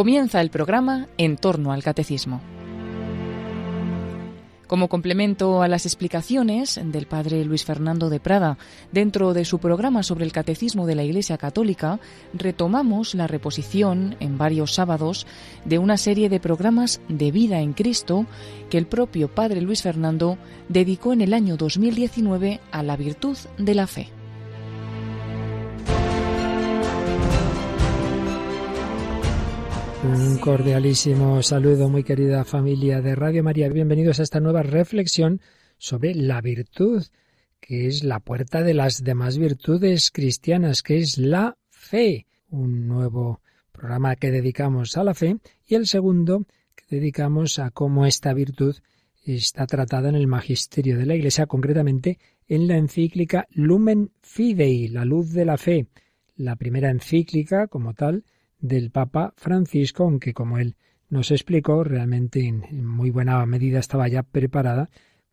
Comienza el programa En torno al Catecismo. Como complemento a las explicaciones del padre Luis Fernando de Prada dentro de su programa sobre el Catecismo de la Iglesia Católica, retomamos la reposición en varios sábados de una serie de programas de vida en Cristo que el propio padre Luis Fernando dedicó en el año 2019 a la virtud de la fe. Un cordialísimo saludo, muy querida familia de Radio María. Bienvenidos a esta nueva reflexión sobre la virtud, que es la puerta de las demás virtudes cristianas, que es la fe. Un nuevo programa que dedicamos a la fe y el segundo que dedicamos a cómo esta virtud está tratada en el magisterio de la Iglesia, concretamente en la encíclica Lumen Fidei, la luz de la fe, la primera encíclica como tal del Papa Francisco, aunque como él nos explicó, realmente en, muy buena medida estaba ya preparada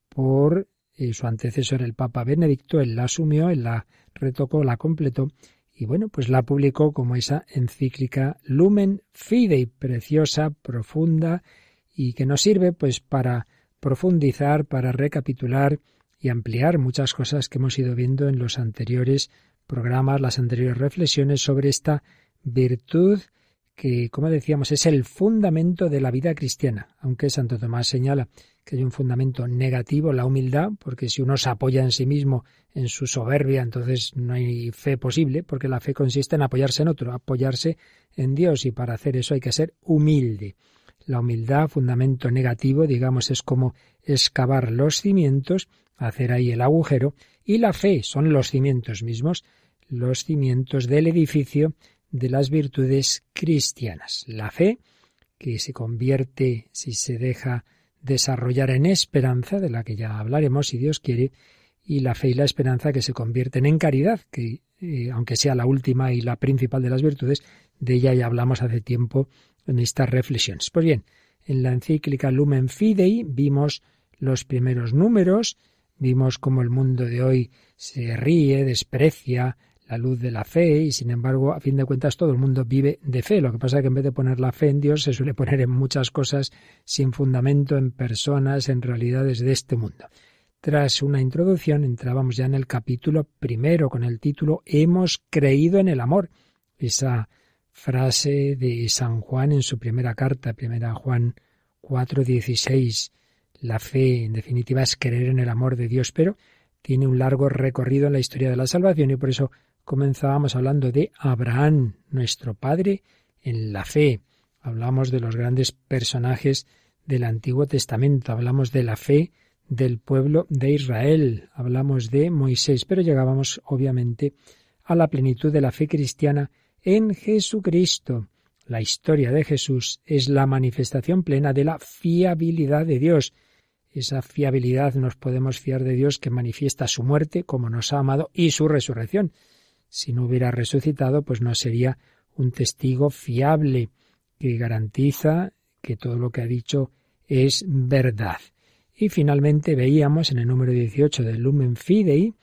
por eh, su antecesor, el Papa Benedicto, él la asumió, él la retocó, la completó y bueno, pues la publicó como esa encíclica Lumen Fidei, preciosa, profunda y que nos sirve pues para profundizar, para recapitular y ampliar muchas cosas que hemos ido viendo en los anteriores programas, las anteriores reflexiones sobre esta virtud que, como decíamos, es el fundamento de la vida cristiana, aunque Santo Tomás señala que hay un fundamento negativo, la humildad, porque si uno se apoya en sí mismo, en su soberbia, entonces no hay fe posible, porque la fe consiste en apoyarse en otro, apoyarse en Dios, y para hacer eso hay que ser humilde. La humildad, fundamento negativo, digamos, es como excavar los cimientos, hacer ahí el agujero, y la fe son los cimientos mismos, los cimientos del edificio de las virtudes cristianas. La fe, que se convierte, si se deja desarrollar en esperanza, de la que ya hablaremos si Dios quiere, y la fe y la esperanza que se convierten en caridad, que eh, aunque sea la última y la principal de las virtudes, de ella ya hablamos hace tiempo en estas reflexiones. Pues bien, en la encíclica Lumen Fidei vimos los primeros números, vimos cómo el mundo de hoy se ríe, desprecia, la luz de la fe y sin embargo, a fin de cuentas, todo el mundo vive de fe. Lo que pasa es que en vez de poner la fe en Dios, se suele poner en muchas cosas sin fundamento, en personas, en realidades de este mundo. Tras una introducción, entrábamos ya en el capítulo primero con el título Hemos creído en el amor. Esa frase de San Juan en su primera carta, primera Juan 4:16. La fe, en definitiva, es creer en el amor de Dios, pero tiene un largo recorrido en la historia de la salvación y por eso comenzábamos hablando de Abraham, nuestro padre en la fe. Hablamos de los grandes personajes del Antiguo Testamento, hablamos de la fe del pueblo de Israel, hablamos de Moisés, pero llegábamos obviamente a la plenitud de la fe cristiana en Jesucristo. La historia de Jesús es la manifestación plena de la fiabilidad de Dios. Esa fiabilidad nos podemos fiar de Dios que manifiesta su muerte como nos ha amado y su resurrección si no hubiera resucitado, pues no sería un testigo fiable que garantiza que todo lo que ha dicho es verdad. Y finalmente veíamos en el número 18 del Lumen Fidei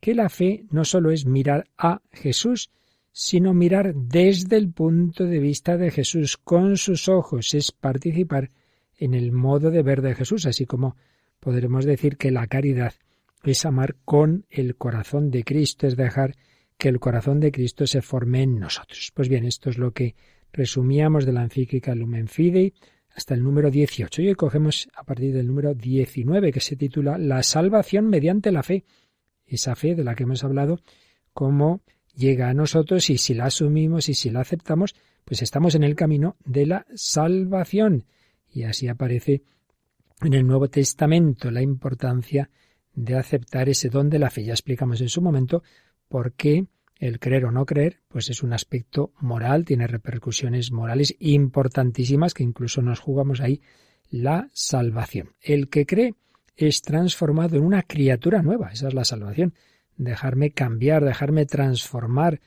que la fe no solo es mirar a Jesús, sino mirar desde el punto de vista de Jesús, con sus ojos, es participar en el modo de ver de Jesús, así como podremos decir que la caridad es amar con el corazón de Cristo, es dejar que el corazón de Cristo se forme en nosotros. Pues bien, esto es lo que resumíamos de la encíclica Lumen Fidei hasta el número 18. Y hoy cogemos a partir del número 19, que se titula La salvación mediante la fe. Esa fe de la que hemos hablado, cómo llega a nosotros y si la asumimos y si la aceptamos, pues estamos en el camino de la salvación. Y así aparece en el Nuevo Testamento la importancia de aceptar ese don de la fe. Ya explicamos en su momento porque el creer o no creer, pues es un aspecto moral, tiene repercusiones morales importantísimas que incluso nos jugamos ahí la salvación. El que cree es transformado en una criatura nueva, esa es la salvación. Dejarme cambiar, dejarme transformar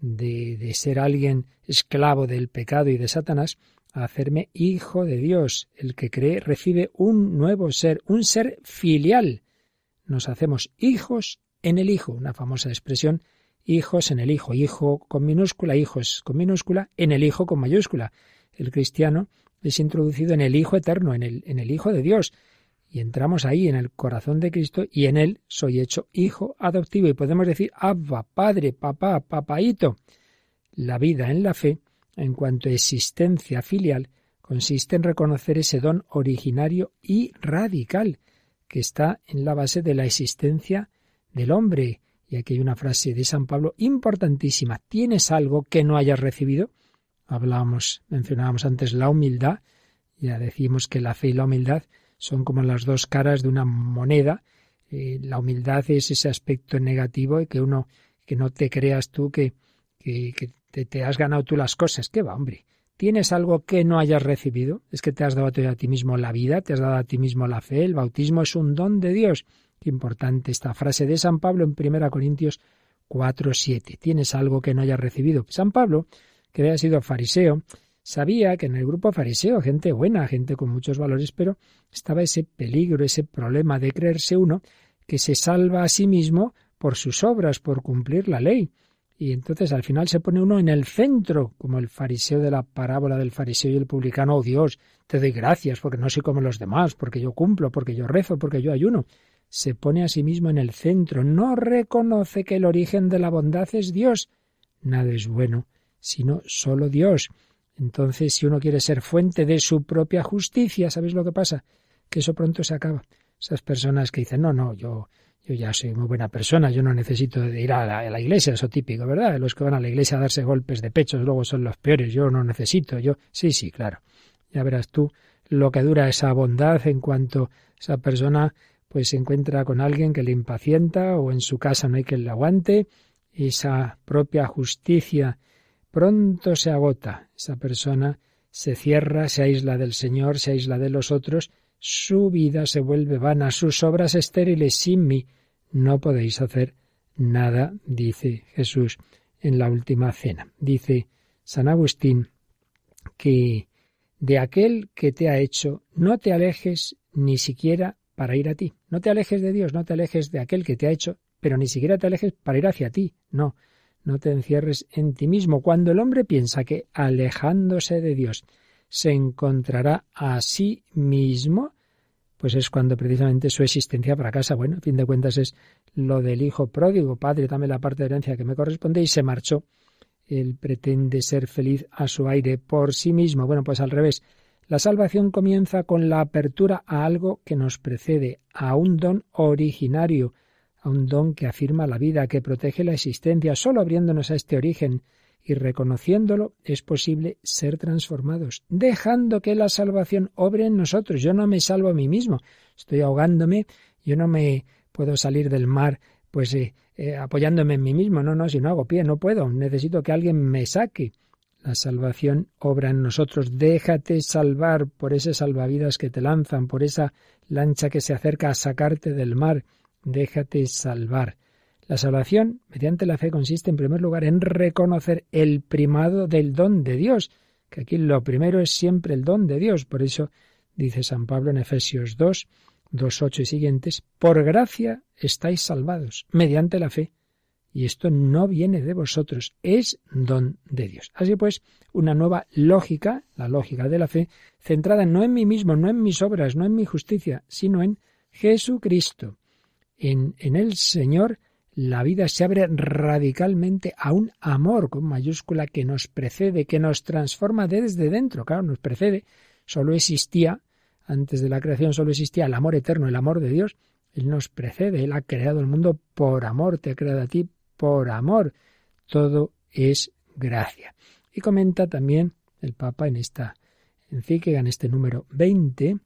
de, de ser alguien esclavo del pecado y de Satanás a hacerme hijo de Dios. El que cree recibe un nuevo ser, un ser filial. Nos hacemos hijos en el Hijo, una famosa expresión, hijos en el Hijo, hijo con minúscula, hijos con minúscula, en el Hijo con mayúscula. el cristiano es introducido en el Hijo eterno, en el, en el Hijo de Dios. Y entramos ahí en el corazón de Cristo y en él soy hecho hijo adoptivo. Y podemos decir, Abba, Padre, Papá, Papaito. La vida en la fe, en cuanto a existencia filial, consiste en reconocer ese don originario y radical que está en la base de la existencia del hombre. Y aquí hay una frase de San Pablo importantísima. ¿Tienes algo que no hayas recibido? Hablábamos, mencionábamos antes la humildad, ya decimos que la fe y la humildad son como las dos caras de una moneda. Eh, la humildad es ese aspecto negativo y que uno, que no te creas tú que, que, te, te, has ganado tú las cosas. ¿Qué va, hombre? ¿Tienes algo que no hayas recibido? Es que te has dado a ti mismo la vida, te has dado a ti mismo la fe. El bautismo es un don de Dios. Importante esta frase de San Pablo en 1 Corintios 4.7. ¿Tienes algo que no hayas recibido? San Pablo que había sido fariseo, sabía que en el grupo fariseo, gente buena, gente con muchos valores, pero estaba ese peligro, ese problema de creerse uno que se salva a sí mismo por sus obras, por cumplir la ley. Y entonces al final se pone uno en el centro, como el fariseo de la parábola del fariseo y el publicano, oh Dios, te doy gracias porque no soy como los demás, porque yo cumplo, porque yo rezo, porque yo ayuno. Se pone a sí mismo en el centro, no reconoce que el origen de la bondad es Dios. Nada es bueno sino solo Dios. Entonces, si uno quiere ser fuente de su propia justicia, ¿sabéis lo que pasa? Que eso pronto se acaba. Esas personas que dicen, no, no, yo, yo ya soy muy buena persona, yo no necesito ir a la, a la, iglesia, eso típico, ¿verdad? Los que van a la iglesia a darse golpes de pechos luego son los peores, yo no necesito, yo, sí, sí, claro. Ya verás tú lo que dura esa bondad en cuanto esa persona pues se encuentra con alguien que le impacienta o en su casa no hay quien le aguante, esa propia justicia pronto se agota. Esa persona se cierra, se aísla del Señor, se aísla de los otros, su vida se vuelve vana, sus obras estériles sin mí. No podéis hacer nada, dice Jesús en la última cena. Dice San Agustín que de aquel que te ha hecho no te alejes ni siquiera para ir a ti. No te alejes de Dios, no te alejes de aquel que te ha hecho, pero ni siquiera te alejes para ir hacia ti. No, no te encierres en ti mismo. Cuando el hombre piensa que alejándose de Dios se encontrará a sí mismo, pues es cuando precisamente su existencia fracasa. Bueno, a fin de cuentas es lo del hijo pródigo, padre, dame la parte de herencia que me corresponde, y se marchó. Él pretende ser feliz a su aire por sí mismo. Bueno, pues al revés. La salvación comienza con la apertura a algo que nos precede, a un don originario, a un don que afirma la vida, que protege la existencia. Solo abriéndonos a este origen y reconociéndolo es posible ser transformados, dejando que la salvación obre en nosotros. Yo no me salvo a mí mismo, estoy ahogándome, yo no me puedo salir del mar pues eh, eh, apoyándome en mí mismo, no, no, si no hago pie, no puedo, necesito que alguien me saque. La salvación obra en nosotros. Déjate salvar por ese salvavidas que te lanzan, por esa lancha que se acerca a sacarte del mar déjate salvar. La salvación, mediante la fe, consiste en primer lugar en reconocer el primado del don de Dios, que aquí lo primero es siempre el don de Dios. Por eso dice San Pablo en Efesios 2, 2, 8 y siguientes, por gracia estáis salvados, mediante la fe. Y esto no viene de vosotros, es don de Dios. Así pues, una nueva lógica, la lógica de la fe, centrada no en mí mismo, no en mis obras, no en mi justicia, sino en Jesucristo en, en el Señor la vida se abre radicalmente a un amor con mayúscula que nos precede, que nos transforma desde dentro. Claro, nos precede. Solo existía, antes de la creación, solo existía el amor eterno, el amor de Dios. Él nos precede, Él ha creado el mundo por amor, te ha creado a ti por amor. Todo es gracia. Y comenta también el Papa en esta encíclica, en este número 20,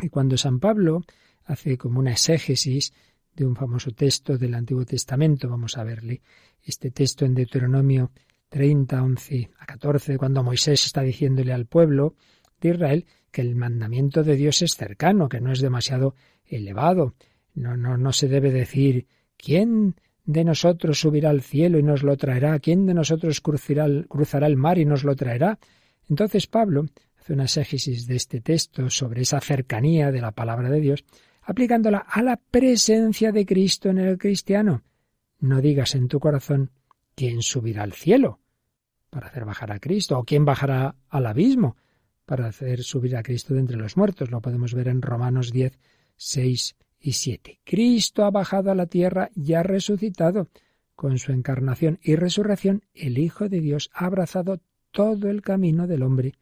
que cuando San Pablo hace como una exégesis de un famoso texto del Antiguo Testamento. Vamos a verle este texto en Deuteronomio 30, 11 a 14, cuando Moisés está diciéndole al pueblo de Israel que el mandamiento de Dios es cercano, que no es demasiado elevado. No, no, no se debe decir ¿quién de nosotros subirá al cielo y nos lo traerá? ¿Quién de nosotros cruzará, el mar y nos lo traerá? Entonces Pablo hace una exégesis de este texto sobre esa cercanía de la palabra de Dios aplicándola a la presencia de Cristo en el cristiano. No digas en tu corazón quién subirá al cielo, para hacer bajar a Cristo? ¿O quién bajará al abismo para hacer subir a Cristo de entre los muertos? Lo podemos ver en Romanos 10, 6 y 7. Cristo ha bajado a la tierra y ha resucitado. Con su encarnación y resurrección, el Hijo de Dios ha abrazado todo el camino del hombre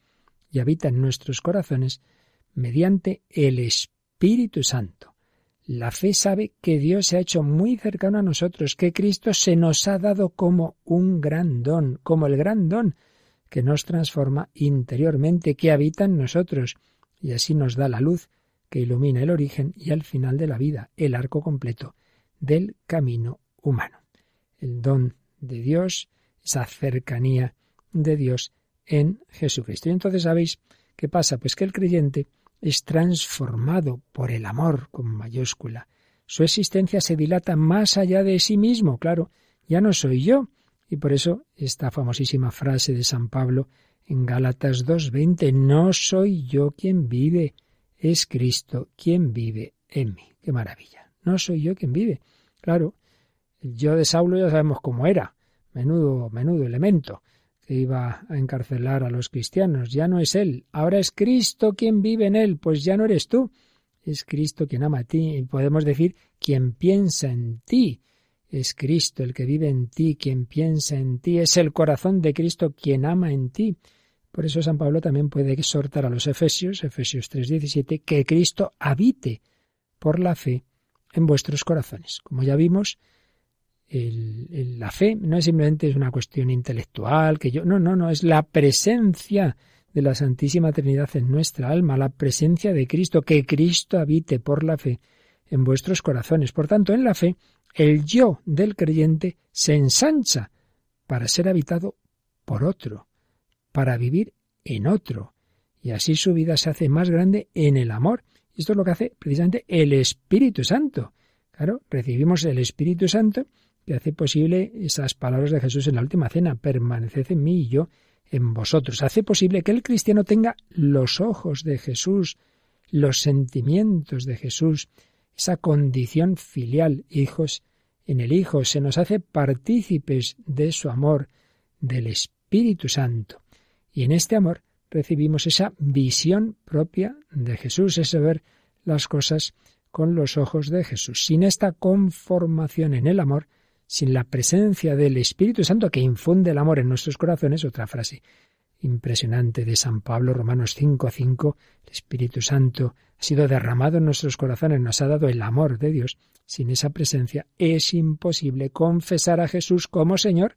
y habita en nuestros corazones mediante el Espíritu Santo. La fe sabe que Dios se ha hecho muy cercano a nosotros, que Cristo se nos ha dado como un gran don, como el gran don que nos transforma interiormente, que habita en nosotros, y así nos da la luz que ilumina el origen y el final de la vida, el arco completo del camino humano. El don de Dios, esa cercanía de Dios en Jesucristo. Y entonces sabéis qué pasa, pues que el creyente es transformado por el amor con mayúscula. Su existencia se dilata más allá de sí mismo, claro, ya no soy yo. Y por eso esta famosísima frase de San Pablo en Gálatas 2.20, no soy yo quien vive, es Cristo quien vive en mí. Qué maravilla. No soy yo quien vive. Claro, el yo de Saulo ya sabemos cómo era. Menudo, menudo elemento que iba a encarcelar a los cristianos. Ya no es él, ahora es Cristo quien vive en él, pues ya no eres tú, es Cristo quien ama a ti. Y podemos decir quien piensa en ti. Es Cristo el que vive en ti, quien piensa en ti, es el corazón de Cristo quien ama en ti. Por eso San Pablo también puede exhortar a los Efesios, Efesios 3:17, que Cristo habite por la fe en vuestros corazones. Como ya vimos, la fe no es simplemente una cuestión intelectual, que yo, no, no, no, es la presencia de la Santísima Trinidad en nuestra alma, la presencia de Cristo, que Cristo habite por la fe en vuestros corazones. Por tanto, en la fe, el yo del creyente se ensancha para ser habitado por otro, para vivir en otro, y así su vida se hace más grande en el amor. Esto es lo que hace precisamente el Espíritu Santo. Claro, recibimos el Espíritu Santo que hace posible esas palabras de Jesús en la última cena, permaneced en mí y yo en vosotros. Hace posible que el cristiano tenga los ojos de Jesús, los sentimientos de Jesús, esa condición filial, hijos en el Hijo, se nos hace partícipes de su amor, del Espíritu Santo. Y en este amor recibimos esa visión propia de Jesús, ese ver las cosas con los ojos de Jesús. Sin esta conformación en el amor, sin la presencia del Espíritu Santo que infunde el amor en nuestros corazones, otra frase impresionante de San Pablo, Romanos 5 a 5, el Espíritu Santo ha sido derramado en nuestros corazones, nos ha dado el amor de Dios. Sin esa presencia es imposible confesar a Jesús como Señor,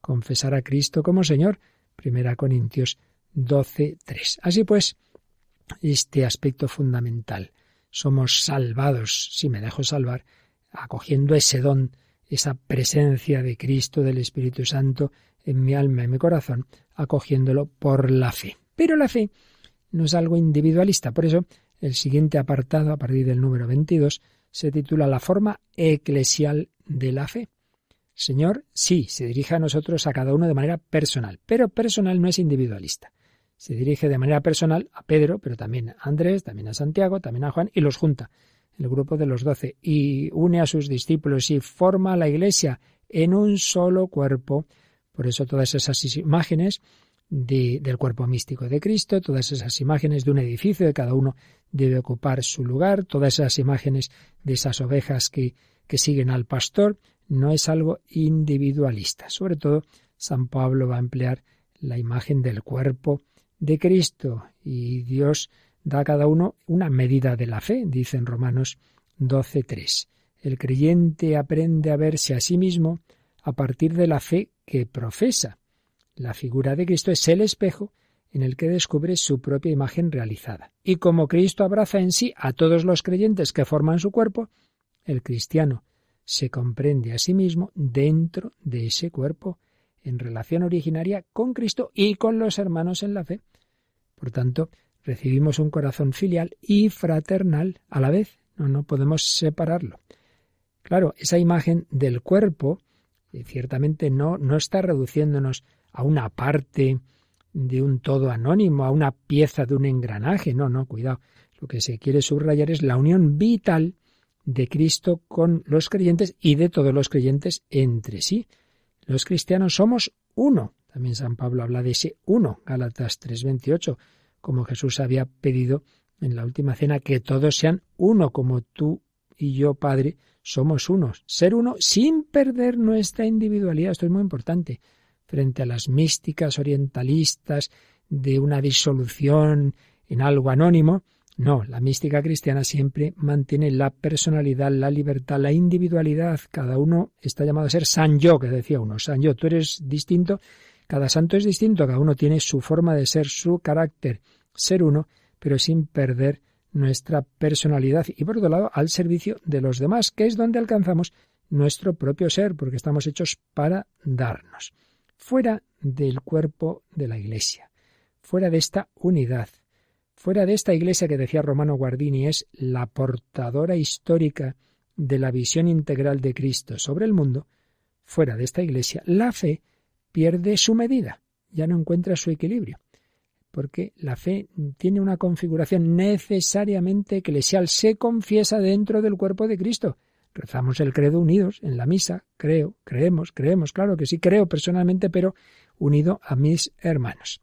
confesar a Cristo como Señor. Primera Corintios 12, 3. Así pues, este aspecto fundamental. Somos salvados, si me dejo salvar, acogiendo ese don esa presencia de Cristo, del Espíritu Santo en mi alma y mi corazón, acogiéndolo por la fe. Pero la fe no es algo individualista, por eso el siguiente apartado, a partir del número 22, se titula La forma eclesial de la fe. Señor, sí, se dirige a nosotros, a cada uno de manera personal, pero personal no es individualista. Se dirige de manera personal a Pedro, pero también a Andrés, también a Santiago, también a Juan, y los junta el grupo de los doce, y une a sus discípulos y forma la Iglesia en un solo cuerpo. Por eso todas esas imágenes del cuerpo místico de Cristo, todas esas imágenes de un edificio, de cada uno debe ocupar su lugar, todas esas imágenes de esas ovejas que, que siguen al pastor, no es algo individualista. Sobre todo, San Pablo va a emplear la imagen del cuerpo de Cristo y Dios da a cada uno una medida de la fe, dice en Romanos 12.3. El creyente aprende a verse a sí mismo a partir de la fe que profesa. La figura de Cristo es el espejo en el que descubre su propia imagen realizada. Y como Cristo abraza en sí a todos los creyentes que forman su cuerpo, el cristiano se comprende a sí mismo dentro de ese cuerpo, en relación originaria con Cristo y con los hermanos en la fe. Por tanto, recibimos un corazón filial y fraternal a la vez. No, no podemos separarlo. Claro, esa imagen del cuerpo eh, ciertamente no, no está reduciéndonos a una parte de un todo anónimo, a una pieza de un engranaje. No, no, cuidado. Lo que se quiere subrayar es la unión vital de Cristo con los creyentes y de todos los creyentes entre sí. Los cristianos somos uno, También San Pablo habla de ese uno, Gálatas 3:28, como Jesús había pedido en la última cena que todos sean uno, como tú y yo, Padre, somos unos. Ser uno sin perder nuestra individualidad. Esto es muy importante. Frente a las místicas orientalistas de una disolución en algo anónimo, no, la mística cristiana siempre mantiene la personalidad, la libertad, la individualidad. Cada uno está llamado a ser san yo, que decía uno. San yo, tú eres distinto, cada santo es distinto, cada uno tiene su forma de ser, su carácter. Ser uno, pero sin perder nuestra personalidad y por otro lado al servicio de los demás, que es donde alcanzamos nuestro propio ser, porque estamos hechos para darnos. Fuera del cuerpo de la Iglesia, fuera de esta unidad, fuera de esta Iglesia que decía Romano Guardini es la portadora histórica de la visión integral de Cristo sobre el mundo, fuera de esta Iglesia, la fe pierde su medida, ya no encuentra su equilibrio porque la fe tiene una configuración necesariamente eclesial, se confiesa dentro del cuerpo de Cristo. Rezamos el credo unidos en la misa, creo, creemos, creemos, claro que sí, creo personalmente, pero unido a mis hermanos.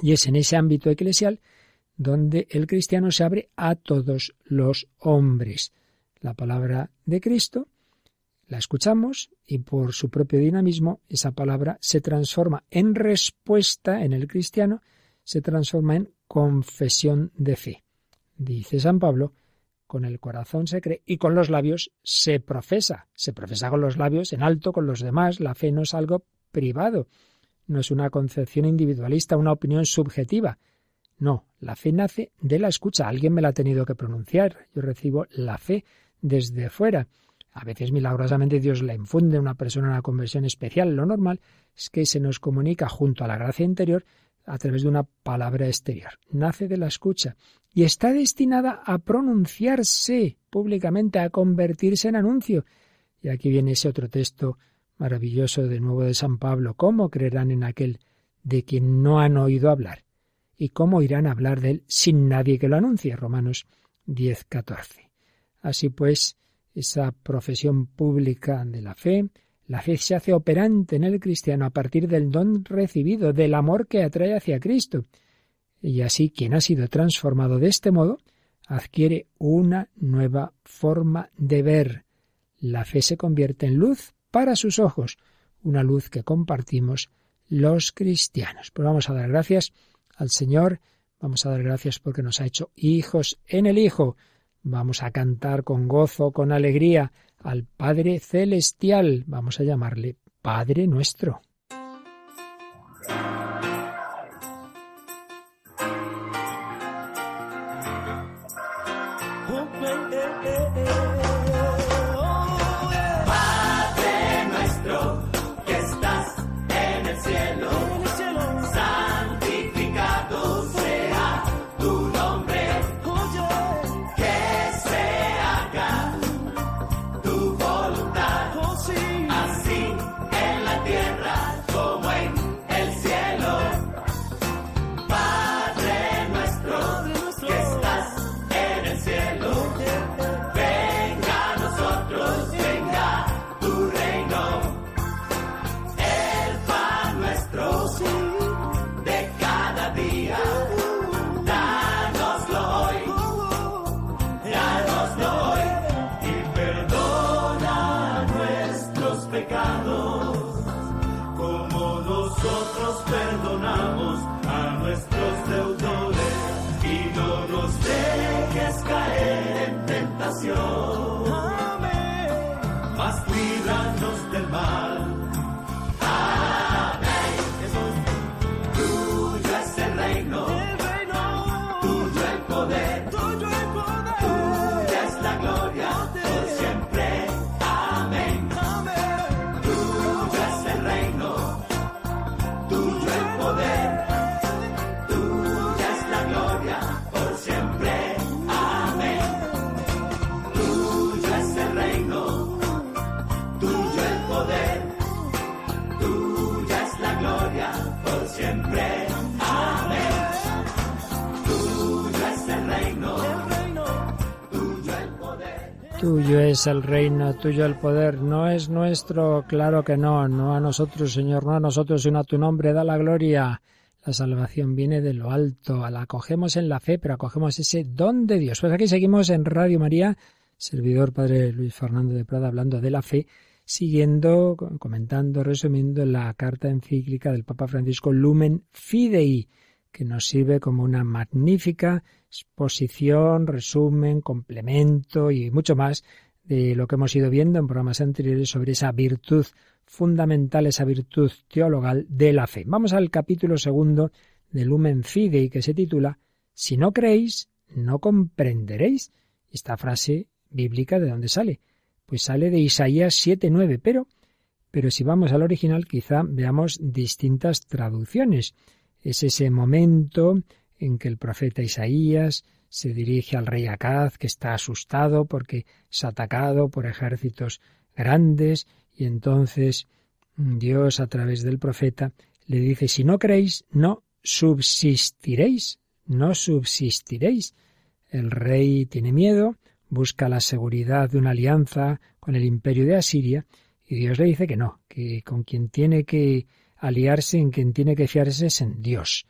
Y es en ese ámbito eclesial donde el cristiano se abre a todos los hombres. La palabra de Cristo la escuchamos y por su propio dinamismo esa palabra se transforma en respuesta en el cristiano se transforma en confesión de fe. Dice San Pablo, con el corazón se cree y con los labios se profesa. Se profesa con los labios en alto con los demás. La fe no es algo privado, no es una concepción individualista, una opinión subjetiva. No, la fe nace de la escucha. Alguien me la ha tenido que pronunciar. Yo recibo la fe desde fuera. A veces milagrosamente Dios la infunde a una persona una conversión especial. Lo normal es que se nos comunica junto a la gracia interior a través de una palabra exterior. Nace de la escucha y está destinada a pronunciarse públicamente, a convertirse en anuncio. Y aquí viene ese otro texto maravilloso de nuevo de San Pablo. ¿Cómo creerán en aquel de quien no han oído hablar? ¿Y cómo irán a hablar de él sin nadie que lo anuncie? Romanos 10, 14. Así pues, esa profesión pública de la fe, la fe se hace operante en el cristiano a partir del don recibido, del amor que atrae hacia Cristo. Y así quien ha sido transformado de este modo adquiere una nueva forma de ver. La fe se convierte en luz para sus ojos, una luz que compartimos los cristianos. Pues vamos a dar gracias al Señor, vamos a dar gracias porque nos ha hecho hijos en el Hijo. Vamos a cantar con gozo, con alegría al Padre Celestial. Vamos a llamarle Padre nuestro. Tuyo es el reino, tuyo el poder, no es nuestro, claro que no, no a nosotros, Señor, no a nosotros, sino a tu nombre, da la gloria. La salvación viene de lo alto, la acogemos en la fe, pero acogemos ese don de Dios. Pues aquí seguimos en Radio María, servidor Padre Luis Fernando de Prada, hablando de la fe, siguiendo, comentando, resumiendo la carta encíclica del Papa Francisco Lumen Fidei, que nos sirve como una magnífica exposición, resumen, complemento y mucho más de lo que hemos ido viendo en programas anteriores sobre esa virtud fundamental, esa virtud teologal de la fe. Vamos al capítulo segundo de Lumen Fidei que se titula Si no creéis, no comprenderéis. Esta frase bíblica de dónde sale? Pues sale de Isaías 7:9, pero pero si vamos al original quizá veamos distintas traducciones. Es ese momento en que el profeta Isaías se dirige al rey Acaz, que está asustado porque es atacado por ejércitos grandes, y entonces Dios a través del profeta le dice, si no creéis, no subsistiréis, no subsistiréis. El rey tiene miedo, busca la seguridad de una alianza con el imperio de Asiria, y Dios le dice que no, que con quien tiene que aliarse, en quien tiene que fiarse es en Dios.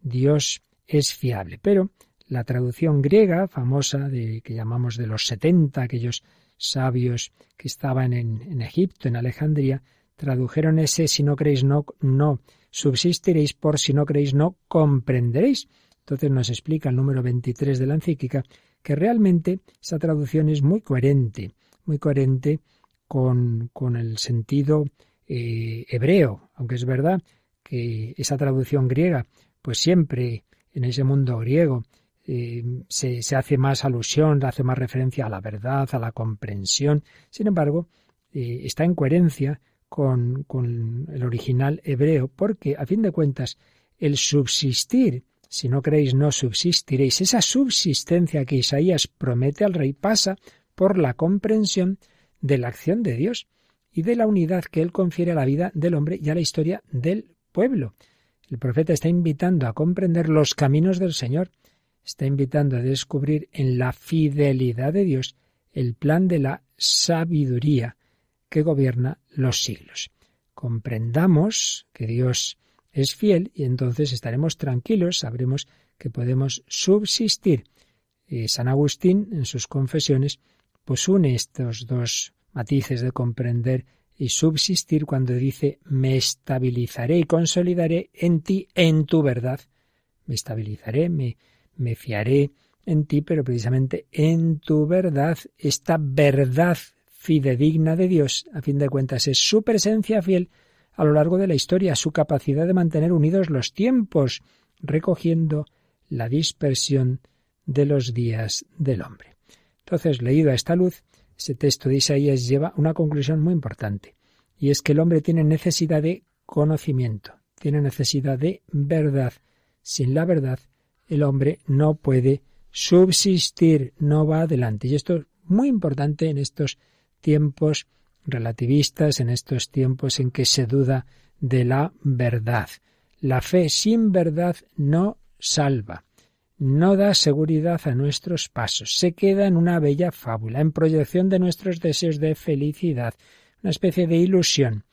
Dios es fiable. Pero la traducción griega famosa de que llamamos de los setenta, aquellos sabios que estaban en, en, Egipto, en Alejandría, tradujeron ese si no creéis no, no subsistiréis por si no creéis no comprenderéis. Entonces nos explica el número 23 de la encíclica que realmente esa traducción es muy coherente, muy coherente con, con el sentido eh, hebreo, aunque es verdad que esa traducción griega, pues siempre en ese mundo griego eh, se, hace más alusión, hace más referencia a la verdad, a la comprensión. Sin embargo, eh, está en coherencia con, con el original hebreo, porque a fin de cuentas el subsistir, si no creéis no subsistiréis, esa subsistencia que Isaías promete al rey pasa por la comprensión de la acción de Dios y de la unidad que él confiere a la vida del hombre y a la historia del pueblo. El profeta está invitando a comprender los caminos del Señor, está invitando a descubrir en la fidelidad de Dios el plan de la sabiduría que gobierna los siglos. Comprendamos que Dios es fiel y entonces estaremos tranquilos, sabremos que podemos subsistir. Eh, San Agustín, en sus confesiones, pues une estos dos matices de comprender y subsistir cuando dice me estabilizaré y consolidaré en ti, en tu verdad. Me estabilizaré, me, me fiaré en ti, pero precisamente en tu verdad, esta verdad fidedigna de Dios, a fin de cuentas, es su presencia fiel a lo largo de la historia, su capacidad de mantener unidos los tiempos, recogiendo la dispersión de los días del hombre. Entonces, leído a esta luz, ese texto de Isaías lleva una conclusión muy importante, y es que el hombre tiene necesidad de conocimiento, tiene necesidad de verdad. Sin la verdad, el hombre no puede subsistir, no va adelante. Y esto es muy importante en estos tiempos relativistas, en estos tiempos en que se duda de la verdad. La fe sin verdad no salva no da seguridad a nuestros pasos, se queda en una bella fábula, en proyección de nuestros deseos de felicidad, una especie de ilusión,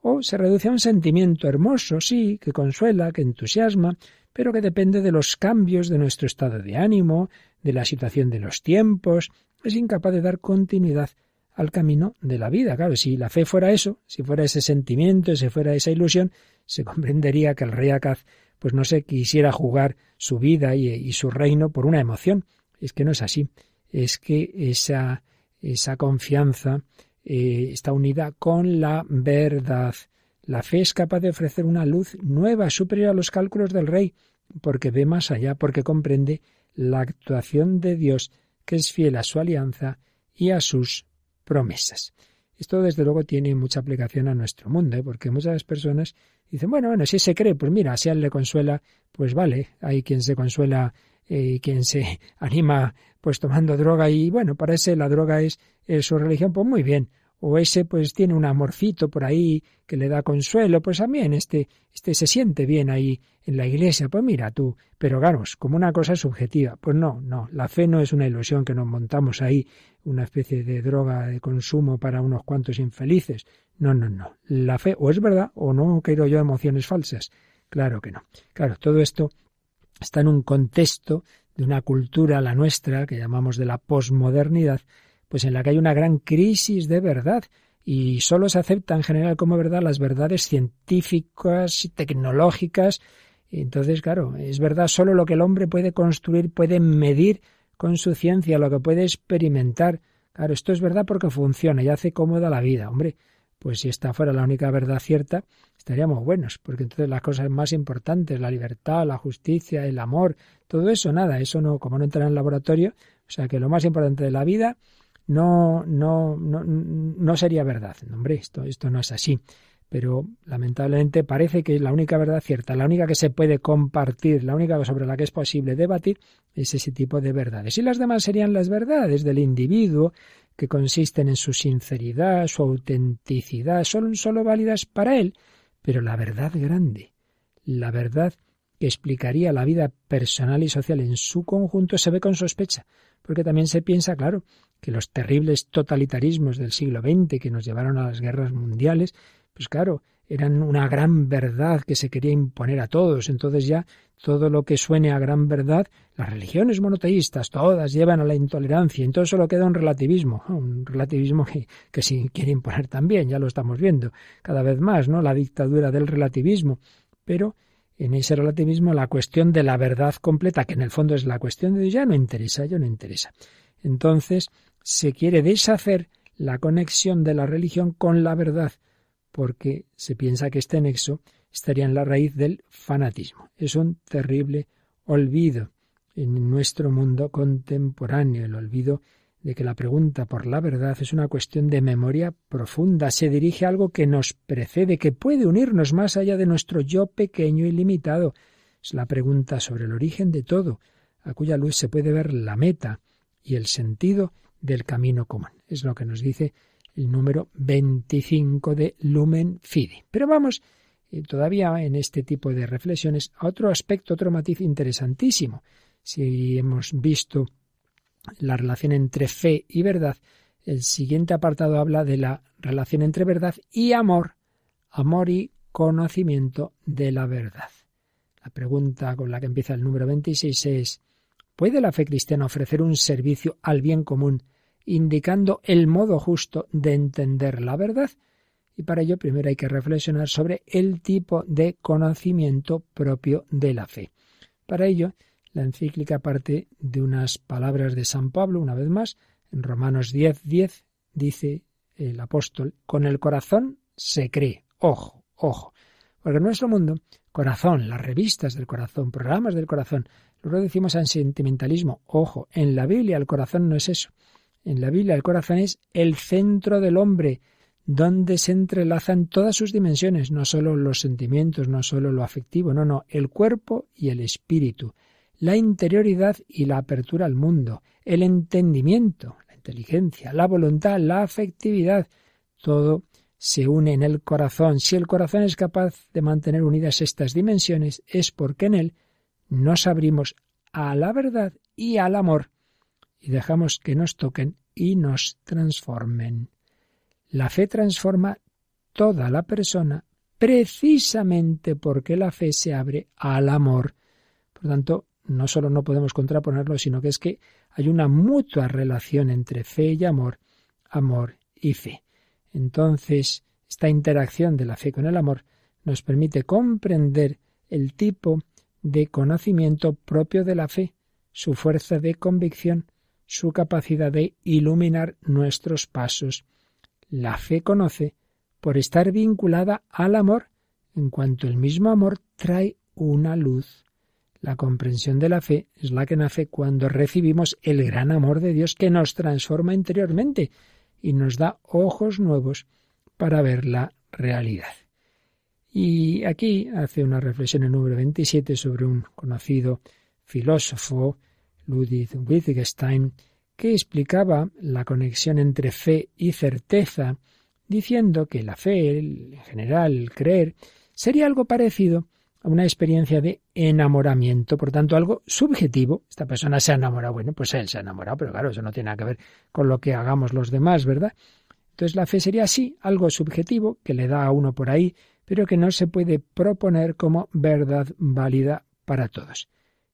o se reduce a un sentimiento hermoso, sí, que consuela, que entusiasma, pero que depende de los cambios de nuestro estado de ánimo, de la situación de los tiempos, es incapaz de dar continuidad al camino de la vida. Claro, si la fe fuera eso, si fuera ese sentimiento, si fuera esa ilusión, se comprendería que el rey Acaz pues no se quisiera jugar su vida y, su reino por una emoción. Es que no es así. Es que esa, esa confianza eh, está unida con la verdad. La fe es capaz de ofrecer una luz nueva, superior a los cálculos del rey, porque ve más allá, porque comprende la actuación de Dios, que es fiel a su alianza y a sus promesas. Esto desde luego tiene mucha aplicación a nuestro mundo, ¿eh? porque muchas personas dicen, bueno, bueno, si se cree, pues mira, si a él le consuela, pues vale, hay quien se consuela y eh, quien se anima pues tomando droga y bueno, para ese la droga es, su religión, pues muy bien. O ese pues tiene un amorcito por ahí que le da consuelo, pues también este, este se siente bien ahí en la iglesia, pues mira tú, pero claro, como una cosa subjetiva, pues no, no, la fe no es una ilusión que nos montamos ahí, una especie de droga de consumo para unos cuantos infelices, no, no, no, la fe o es verdad o no quiero yo emociones falsas, claro que no, claro, todo esto está en un contexto de una cultura, la nuestra, que llamamos de la posmodernidad, pues en la que hay una gran crisis de verdad y solo se acepta en general como verdad las verdades científicas y tecnológicas. Entonces, claro, es verdad solo lo que el hombre puede construir, puede medir con su ciencia, lo que puede experimentar. Claro, esto es verdad porque funciona y hace cómoda la vida. Hombre, pues si esta fuera la única verdad cierta, estaríamos buenos, porque entonces las cosas más importantes, la libertad, la justicia, el amor, todo eso, nada, eso no, como no entra en el laboratorio, o sea que lo más importante de la vida no, no, no, no sería verdad. Hombre, esto, esto no es así. Pero lamentablemente parece que la única verdad cierta, la única que se puede compartir, la única sobre la que es posible debatir, es ese tipo de verdades. Y las demás serían las verdades del individuo, que consisten en su sinceridad, su autenticidad, son solo válidas para él. Pero la verdad grande, la verdad que explicaría la vida personal y social en su conjunto, se ve con sospecha, porque también se piensa, claro, que los terribles totalitarismos del siglo XX que nos llevaron a las guerras mundiales, pues claro, eran una gran verdad que se quería imponer a todos. Entonces ya todo lo que suene a gran verdad, las religiones monoteístas, todas llevan a la intolerancia. Entonces solo queda un relativismo, un relativismo que, que se quiere imponer también, ya lo estamos viendo cada vez más, ¿no? La dictadura del relativismo. Pero en ese relativismo la cuestión de la verdad completa, que en el fondo es la cuestión de ya no interesa, ya no interesa. Entonces, se quiere deshacer la conexión de la religión con la verdad, porque se piensa que este nexo estaría en la raíz del fanatismo. Es un terrible olvido en nuestro mundo contemporáneo, el olvido de que la pregunta por la verdad es una cuestión de memoria profunda, se dirige a algo que nos precede, que puede unirnos más allá de nuestro yo pequeño y limitado. Es la pregunta sobre el origen de todo, a cuya luz se puede ver la meta y el sentido del camino común. Es lo que nos dice el número 25 de Lumen Fide. Pero vamos eh, todavía en este tipo de reflexiones a otro aspecto, otro matiz interesantísimo. Si hemos visto la relación entre fe y verdad, el siguiente apartado habla de la relación entre verdad y amor, amor y conocimiento de la verdad. La pregunta con la que empieza el número 26 es ¿Puede la fe cristiana ofrecer un servicio al bien común, indicando el modo justo de entender la verdad? Y para ello primero hay que reflexionar sobre el tipo de conocimiento propio de la fe. Para ello, la encíclica parte de unas palabras de San Pablo, una vez más, en Romanos 10, 10, dice el apóstol, con el corazón se cree. Ojo, ojo. Porque en nuestro mundo, corazón, las revistas del corazón, programas del corazón, Luego decimos en sentimentalismo. Ojo, en la Biblia el corazón no es eso. En la Biblia el corazón es el centro del hombre, donde se entrelazan todas sus dimensiones, no solo los sentimientos, no solo lo afectivo, no, no, el cuerpo y el espíritu, la interioridad y la apertura al mundo, el entendimiento, la inteligencia, la voluntad, la afectividad, todo se une en el corazón. Si el corazón es capaz de mantener unidas estas dimensiones, es porque en él nos abrimos a la verdad y al amor y dejamos que nos toquen y nos transformen. La fe transforma toda la persona precisamente porque la fe se abre al amor. Por tanto, no solo no podemos contraponerlo, sino que es que hay una mutua relación entre fe y amor, amor y fe. Entonces, esta interacción de la fe con el amor nos permite comprender el tipo de conocimiento propio de la fe, su fuerza de convicción, su capacidad de iluminar nuestros pasos. La fe conoce por estar vinculada al amor, en cuanto el mismo amor trae una luz. La comprensión de la fe es la que nace cuando recibimos el gran amor de Dios que nos transforma interiormente y nos da ojos nuevos para ver la realidad. Y aquí hace una reflexión en número 27 sobre un conocido filósofo, Ludwig Wittgenstein, que explicaba la conexión entre fe y certeza, diciendo que la fe, en general, el creer, sería algo parecido una experiencia de enamoramiento, por tanto algo subjetivo. Esta persona se ha enamorado, bueno, pues él se ha enamorado, pero claro, eso no tiene nada que ver con lo que hagamos los demás, ¿verdad? Entonces la fe sería así, algo subjetivo que le da a uno por ahí, pero que no se puede proponer como verdad válida para todos.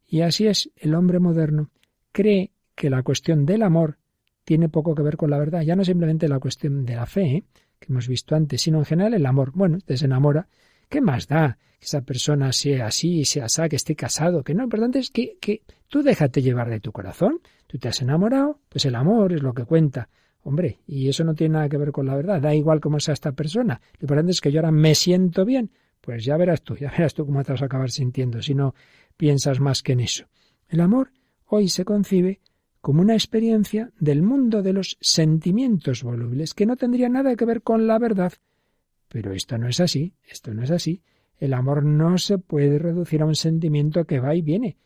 Y así es, el hombre moderno cree que la cuestión del amor tiene poco que ver con la verdad, ya no simplemente la cuestión de la fe, ¿eh? que hemos visto antes, sino en general el amor. Bueno, te se enamora, ¿qué más da que esa persona sea así, sea así, que esté casado? Que no, lo importante es que, que tú déjate llevar de tu corazón, tú te has enamorado, pues el amor es lo que cuenta. Hombre, y eso no tiene nada que ver con la verdad, da igual cómo sea esta persona. Lo importante es que yo ahora me siento bien, pues ya verás tú, ya verás tú cómo te vas a acabar sintiendo si no piensas más que en eso. El amor hoy se concibe como una experiencia del mundo de los sentimientos volubles, que no tendría nada que ver con la verdad. Pero esto no es así, esto no es así. El amor no se puede reducir a un sentimiento que va y viene.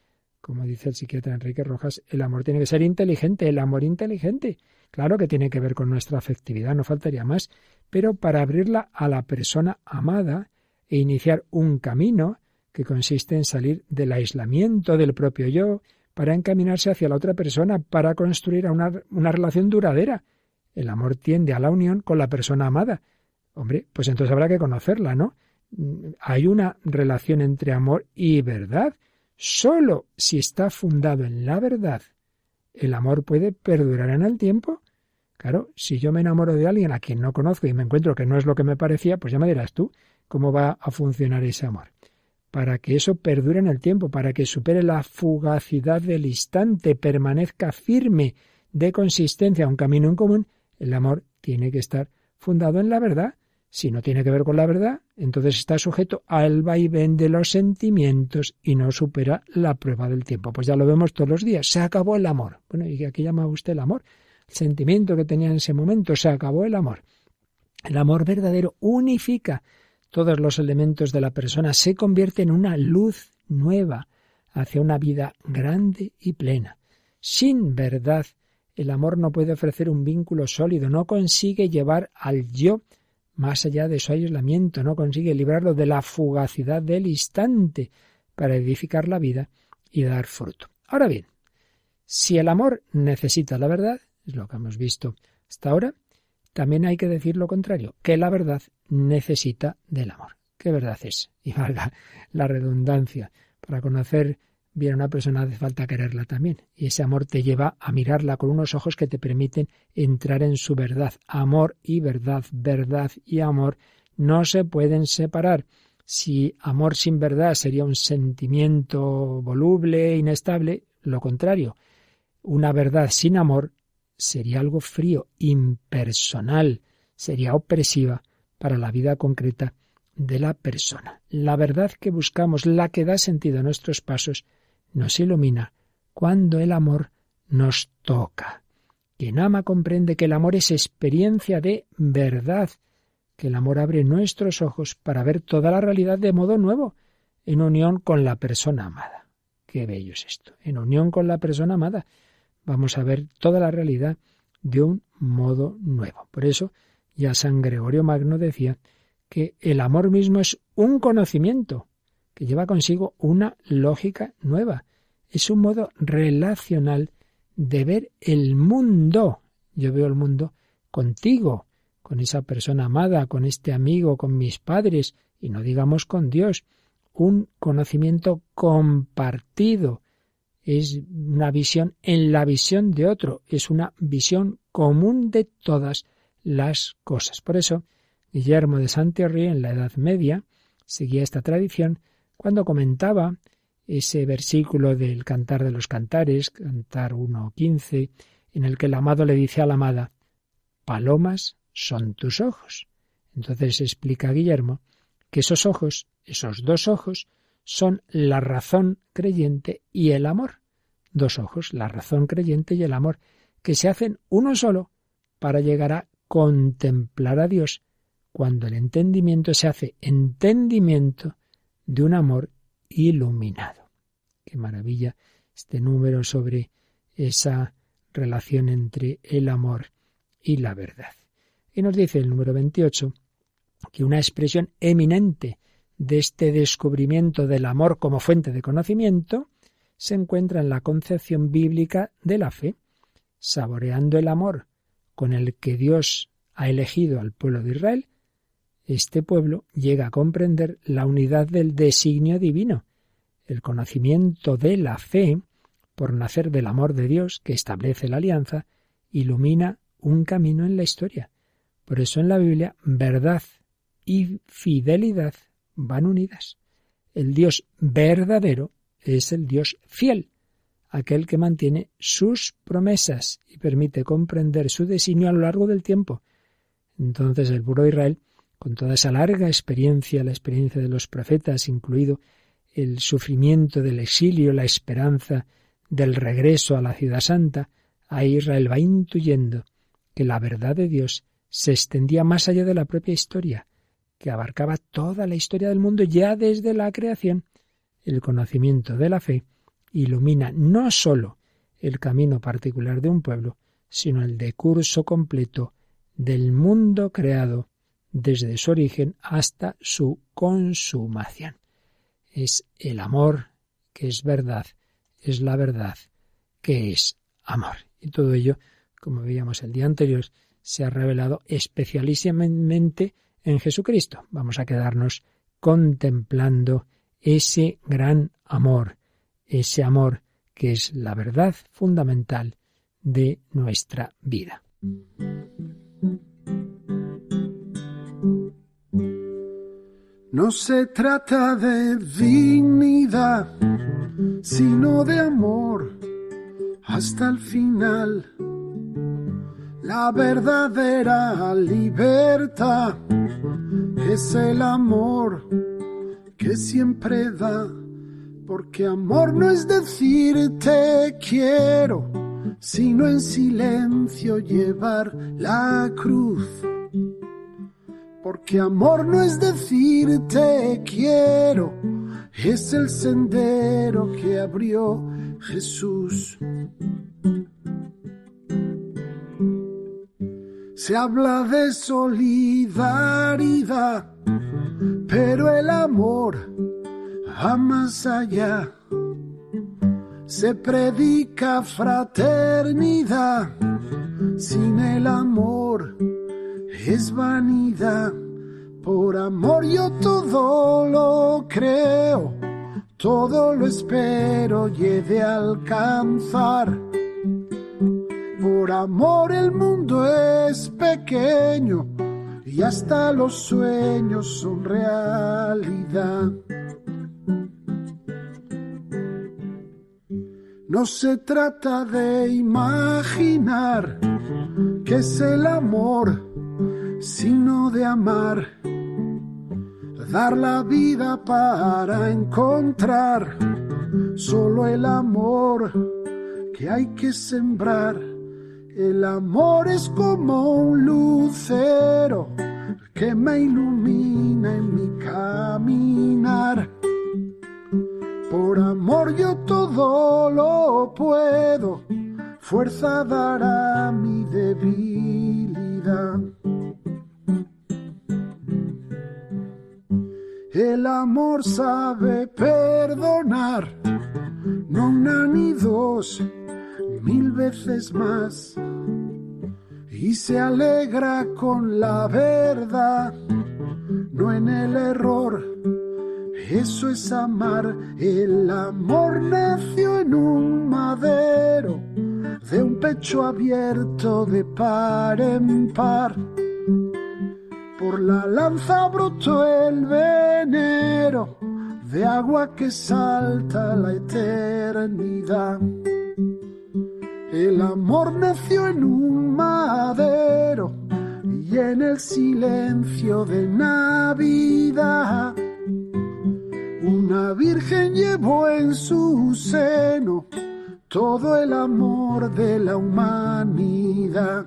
Como dice el psiquiatra Enrique Rojas, el amor tiene que ser inteligente, el amor inteligente. Claro que tiene que ver con nuestra afectividad, no faltaría más, pero para abrirla a la persona amada e iniciar un camino que consiste en salir del aislamiento del propio yo, para encaminarse hacia la otra persona, para construir una, una relación duradera. El amor tiende a la unión con la persona amada. Hombre, pues entonces habrá que conocerla, ¿no? Hay una relación entre amor y verdad. Solo si está fundado en la verdad, el amor puede perdurar en el tiempo. Claro, si yo me enamoro de alguien a quien no conozco y me encuentro que no es lo que me parecía, pues ya me dirás tú cómo va a funcionar ese amor para que eso perdure en el tiempo, para que supere la fugacidad del instante, permanezca firme de consistencia a un camino en común, el amor tiene que estar fundado en la verdad. Si no tiene que ver con la verdad, entonces está sujeto al vaivén de los sentimientos y no supera la prueba del tiempo. Pues ya lo vemos todos los días. Se acabó el amor. Bueno, ¿y a qué llama usted el amor? El sentimiento que tenía en ese momento. Se acabó el amor. El amor verdadero unifica todos los elementos de la persona, se convierte en una luz nueva hacia una vida grande y plena. Sin verdad, el amor no puede ofrecer un vínculo sólido, no consigue llevar al yo más allá de su aislamiento, no consigue librarlo de la fugacidad del instante para edificar la vida y dar fruto. Ahora bien, si el amor necesita la verdad, es lo que hemos visto hasta ahora, también hay que decir lo contrario, que la verdad necesita del amor. ¿Qué verdad es? Y valga la redundancia. Para conocer bien una persona hace falta quererla también. Y ese amor te lleva a mirarla con unos ojos que te permiten entrar en su verdad. Amor y verdad, verdad y amor no se pueden separar. Si amor sin verdad sería un sentimiento voluble, inestable, lo contrario. Una verdad sin amor sería algo frío, impersonal, sería opresiva para la vida concreta de la persona. La verdad que buscamos, la que da sentido a nuestros pasos, nos ilumina cuando el amor nos toca. Quien ama comprende que el amor es experiencia de verdad, que el amor abre nuestros ojos para ver toda la realidad de modo nuevo, en unión con la persona amada. Qué bello es esto, en unión con la persona amada vamos a ver toda la realidad de un modo nuevo. Por eso ya San Gregorio Magno decía que el amor mismo es un conocimiento que lleva consigo una lógica nueva. Es un modo relacional de ver el mundo. Yo veo el mundo contigo, con esa persona amada, con este amigo, con mis padres, y no digamos con Dios. Un conocimiento compartido, es una visión en la visión de otro, es una visión común de todas las cosas. Por eso, Guillermo de Santiorri en la Edad Media seguía esta tradición cuando comentaba ese versículo del Cantar de los Cantares, Cantar 1.15, en el que el amado le dice a la amada, Palomas son tus ojos. Entonces explica Guillermo que esos ojos, esos dos ojos, son la razón creyente y el amor. Dos ojos, la razón creyente y el amor, que se hacen uno solo para llegar a contemplar a Dios, cuando el entendimiento se hace entendimiento de un amor iluminado. Qué maravilla este número sobre esa relación entre el amor y la verdad. Y nos dice el número 28 que una expresión eminente de este descubrimiento del amor como fuente de conocimiento se encuentra en la concepción bíblica de la fe, saboreando el amor con el que Dios ha elegido al pueblo de Israel, este pueblo llega a comprender la unidad del designio divino, el conocimiento de la fe, por nacer del amor de Dios que establece la alianza, ilumina un camino en la historia. Por eso en la Biblia verdad y fidelidad van unidas. El Dios verdadero es el Dios fiel, aquel que mantiene sus promesas y permite comprender su designio a lo largo del tiempo. Entonces el de Israel, con toda esa larga experiencia, la experiencia de los profetas, incluido el sufrimiento del exilio, la esperanza del regreso a la ciudad santa, a Israel va intuyendo que la verdad de Dios se extendía más allá de la propia historia, que abarcaba toda la historia del mundo ya desde la creación. El conocimiento de la fe ilumina no sólo el camino particular de un pueblo, sino el decurso completo del mundo creado desde su origen hasta su consumación. Es el amor que es verdad, es la verdad que es amor. Y todo ello, como veíamos el día anterior, se ha revelado especialísimamente en Jesucristo. Vamos a quedarnos contemplando ese gran amor, ese amor que es la verdad fundamental de nuestra vida. No se trata de dignidad, sino de amor hasta el final. La verdadera libertad es el amor que siempre da, porque amor no es decir te quiero, sino en silencio llevar la cruz porque amor no es decir te quiero, es el sendero que abrió Jesús. Se habla de solidaridad, pero el amor va más allá. Se predica fraternidad, sin el amor es vanidad. Por amor yo todo lo creo, todo lo espero y he de alcanzar. Por amor el mundo es pequeño y hasta los sueños son realidad. No se trata de imaginar que es el amor sino de amar, dar la vida para encontrar solo el amor que hay que sembrar. El amor es como un lucero que me ilumina en mi caminar. Por amor yo todo lo puedo, fuerza dará mi debilidad. El amor sabe perdonar, no una ni dos, mil veces más. Y se alegra con la verdad, no en el error. Eso es amar. El amor nació en un madero, de un pecho abierto de par en par por la lanza brotó el venero de agua que salta la eternidad. El amor nació en un madero y en el silencio de Navidad. Una virgen llevó en su seno todo el amor de la humanidad.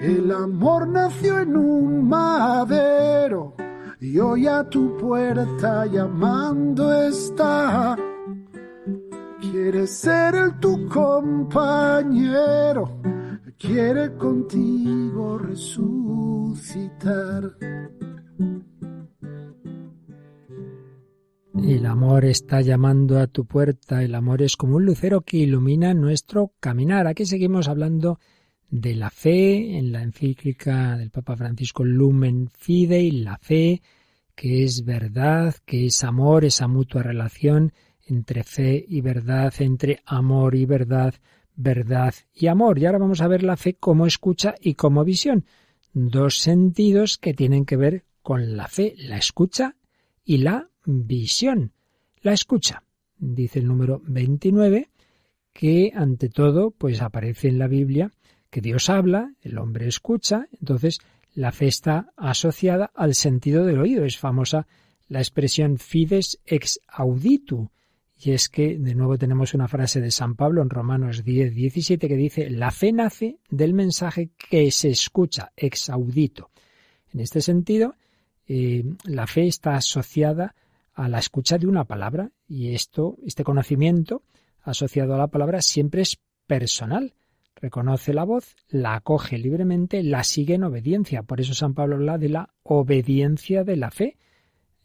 El amor nació en un madero y hoy a tu puerta llamando está. quiere ser el tu compañero, quiere contigo resucitar. El amor está llamando a tu puerta, el amor es como un lucero que ilumina nuestro caminar. Aquí seguimos hablando la fe en la encíclica del Papa Francisco Lumen Fidei, la fe que es verdad, que es amor, esa mutua relación entre fe y verdad, entre amor y verdad, verdad y amor. Y ahora vamos a ver la fe como escucha y como visión. Dos sentidos que tienen que ver con la fe, la escucha y la visión. La escucha, dice el número 29, que ante todo, pues aparece en la Biblia que Dios habla, el hombre escucha, entonces la fe está asociada al sentido del oído. Es famosa la expresión fides ex auditu. Y es que, de nuevo, tenemos una frase de San Pablo en Romanos 10, 17 que dice, la fe nace del mensaje que se escucha, ex audito. En este sentido, eh, la fe está asociada a la escucha de una palabra y esto, este conocimiento asociado a la palabra siempre es personal reconoce la voz, la acoge libremente, la sigue en obediencia. Por eso San Pablo habla de la obediencia de la fe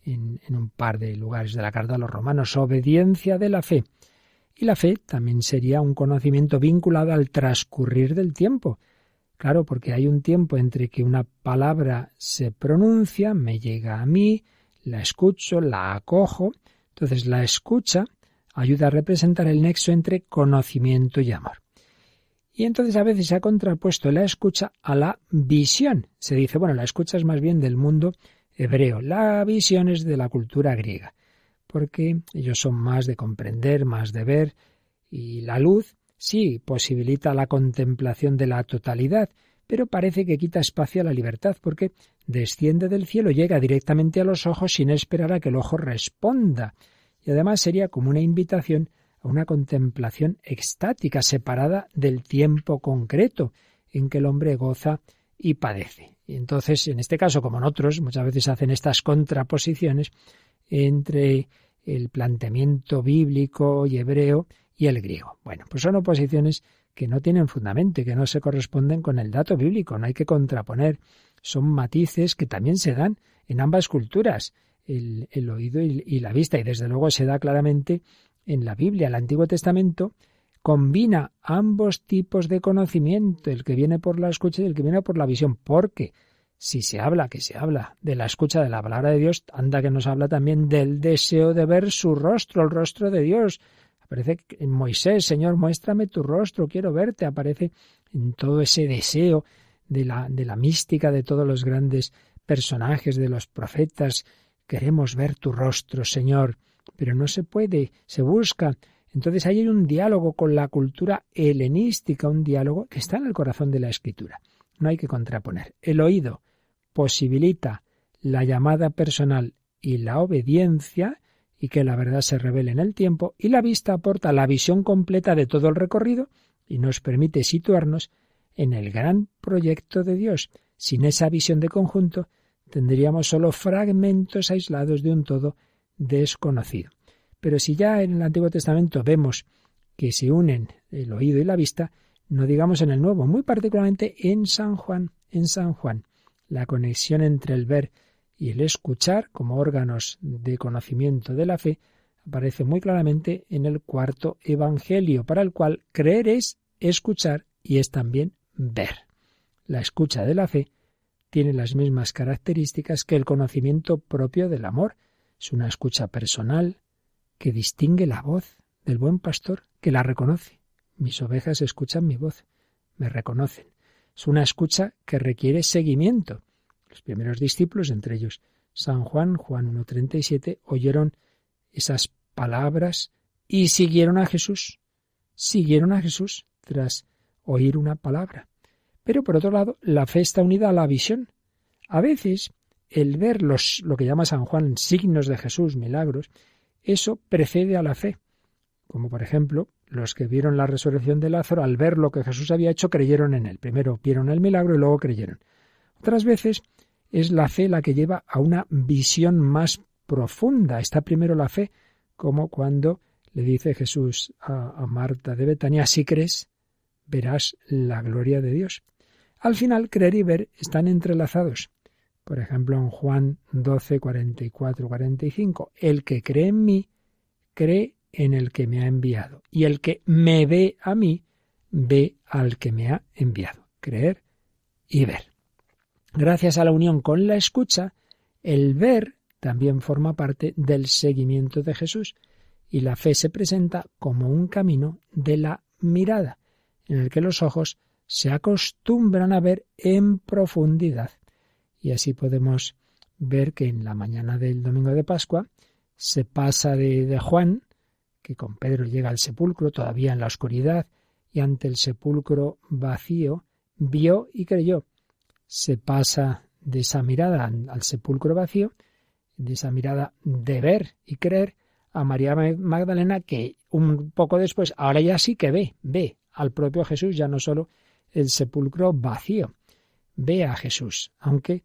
en, un par de lugares de la carta a los romanos, obediencia de la fe. Y la fe también sería un conocimiento vinculado al transcurrir del tiempo. Claro, porque hay un tiempo entre que una palabra se pronuncia, me llega a mí, la escucho, la acojo. Entonces la escucha ayuda a representar el nexo entre conocimiento y amor. Y entonces a veces se ha contrapuesto la escucha a la visión. Se dice, bueno, la escucha es más bien del mundo hebreo, la visión es de la cultura griega, porque ellos son más de comprender, más de ver, y la luz sí posibilita la contemplación de la totalidad, pero parece que quita espacio a la libertad, porque desciende del cielo, llega directamente a los ojos sin esperar a que el ojo responda, y además sería como una invitación una contemplación extática, separada del tiempo concreto en que el hombre goza y padece. Y entonces, en este caso, como en otros, muchas veces hacen estas contraposiciones entre el planteamiento bíblico y hebreo y el griego. Bueno, pues son oposiciones que no tienen fundamento y que no se corresponden con el dato bíblico, no hay que contraponer. Son matices que también se dan en ambas culturas, el, oído y, y, la vista, y desde luego se da claramente en la Biblia, el Antiguo Testamento, combina ambos tipos de conocimiento, el que viene por la escucha y el que viene por la visión, porque si se habla, que se habla de la escucha de la palabra de Dios, anda que nos habla también del deseo de ver su rostro, el rostro de Dios. Aparece en Moisés, Señor, muéstrame tu rostro, quiero verte. Aparece en todo ese deseo de la, de la mística de todos los grandes personajes, de los profetas. Queremos ver tu rostro, Señor pero no se puede, se busca. Entonces ahí hay un diálogo con la cultura helenística, un diálogo que está en el corazón de la escritura. No hay que contraponer. El oído posibilita la llamada personal y la obediencia y que la verdad se revele en el tiempo, y la vista aporta la visión completa de todo el recorrido y nos permite situarnos en el gran proyecto de Dios. Sin esa visión de conjunto, tendríamos solo fragmentos aislados de un todo desconocido. Pero si ya en el Antiguo Testamento vemos que se unen el oído y la vista, no digamos en el Nuevo, muy particularmente en San Juan, en San Juan, la conexión entre el ver y el escuchar como órganos de conocimiento de la fe aparece muy claramente en el cuarto Evangelio, para el cual creer es escuchar y es también ver. La escucha de la fe tiene las mismas características que el conocimiento propio del amor, es una escucha personal que distingue la voz del buen pastor, que la reconoce. Mis ovejas escuchan mi voz, me reconocen. Es una escucha que requiere seguimiento. Los primeros discípulos, entre ellos San Juan, Juan 1.37, oyeron esas palabras y siguieron a Jesús. Siguieron a Jesús tras oír una palabra. Pero por otro lado, la fe está unida a la visión. A veces el ver los, lo que llama San Juan signos de Jesús, milagros, eso precede a la fe. Como por ejemplo, los que vieron la resurrección de Lázaro, al ver lo que Jesús había hecho, creyeron en él. Primero vieron el milagro y luego creyeron. Otras veces es la fe la que lleva a una visión más profunda. Está primero la fe, como cuando le dice Jesús a, Marta de Betania, si crees, verás la gloria de Dios. Al final, creer y ver están entrelazados. Por ejemplo, en Juan 12, 44, 45, el que cree en mí, cree en el que me ha enviado. Y el que me ve a mí, ve al que me ha enviado. Creer y ver. Gracias a la unión con la escucha, el ver también forma parte del seguimiento de Jesús y la fe se presenta como un camino de la mirada, en el que los ojos se acostumbran a ver en profundidad. Y así podemos ver que en la mañana del domingo de Pascua se pasa de, Juan, que con Pedro llega al sepulcro todavía en la oscuridad, y ante el sepulcro vacío, vio y creyó. Se pasa de esa mirada al sepulcro vacío, de esa mirada de ver y creer, a María Magdalena que un poco después, ahora ya sí que ve, ve al propio Jesús, ya no solo el sepulcro vacío, ve a Jesús, aunque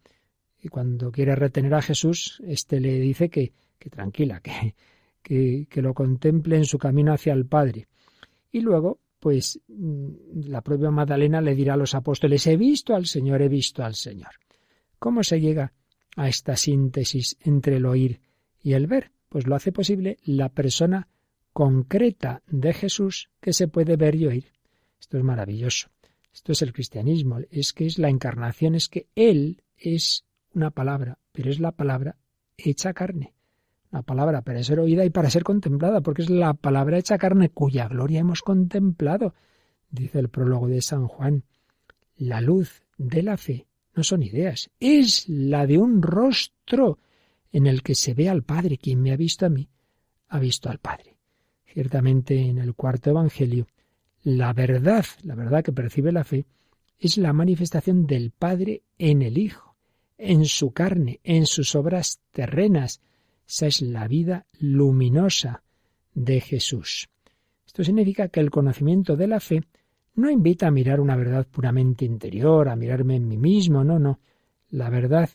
cuando quiere retener a Jesús, éste le dice que, que tranquila, que, que, que lo contemple en su camino hacia el Padre. Y luego, pues mm, la propia Magdalena le dirá a los apóstoles, he visto al Señor, he visto al Señor. ¿Cómo se llega a esta síntesis entre el oír y el ver? Pues lo hace posible la persona concreta de Jesús que se puede ver y oír. Esto es maravilloso. Esto es el cristianismo, es que es la encarnación, es que Él es una palabra, pero es la palabra hecha carne. La palabra para ser oída y para ser contemplada, porque es la palabra hecha carne cuya gloria hemos contemplado, dice el prólogo de San Juan. La luz de la fe no son ideas, es la de un rostro en el que se ve al Padre. Quien me ha visto a mí, ha visto al Padre. Ciertamente en el cuarto Evangelio, la verdad, la verdad que percibe la fe, es la manifestación del Padre en el Hijo, en su carne, en sus obras terrenas. Esa es la vida luminosa de Jesús. Esto significa que el conocimiento de la fe no invita a mirar una verdad puramente interior, a mirarme en mí mismo, no, no. La verdad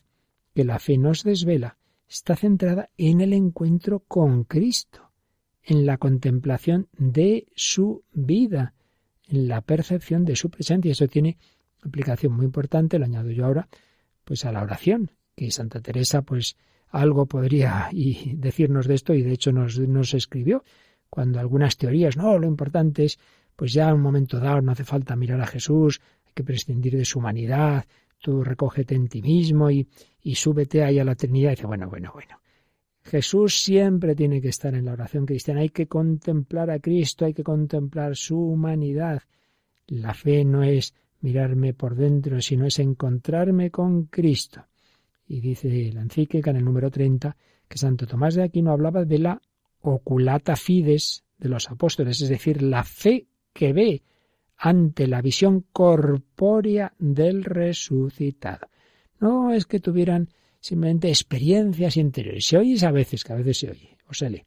que la fe nos desvela está centrada en el encuentro con Cristo, en la contemplación de su vida, en la percepción de su presencia. Eso tiene aplicación muy importante, lo añado yo ahora, pues a la oración, que Santa Teresa, pues algo podría decirnos de esto, y de hecho nos, nos escribió, cuando algunas teorías, no, lo importante es, pues ya en un momento dado no hace falta mirar a Jesús, hay que prescindir de su humanidad, tú recógete en ti mismo y, y súbete ahí a la Trinidad. Y dice, bueno, bueno, bueno. Jesús siempre tiene que estar en la oración cristiana. Hay que contemplar a Cristo, hay que contemplar su humanidad. La fe no es mirarme por dentro, sino es encontrarme con Cristo. Y dice la encíclica en el número 30 que Santo Tomás de Aquino hablaba de la oculata fides de los apóstoles, es decir, la fe que ve ante la visión corpórea del resucitado. No es que tuvieran simplemente experiencias interiores. Se oye a veces, que a veces se oye o se lee.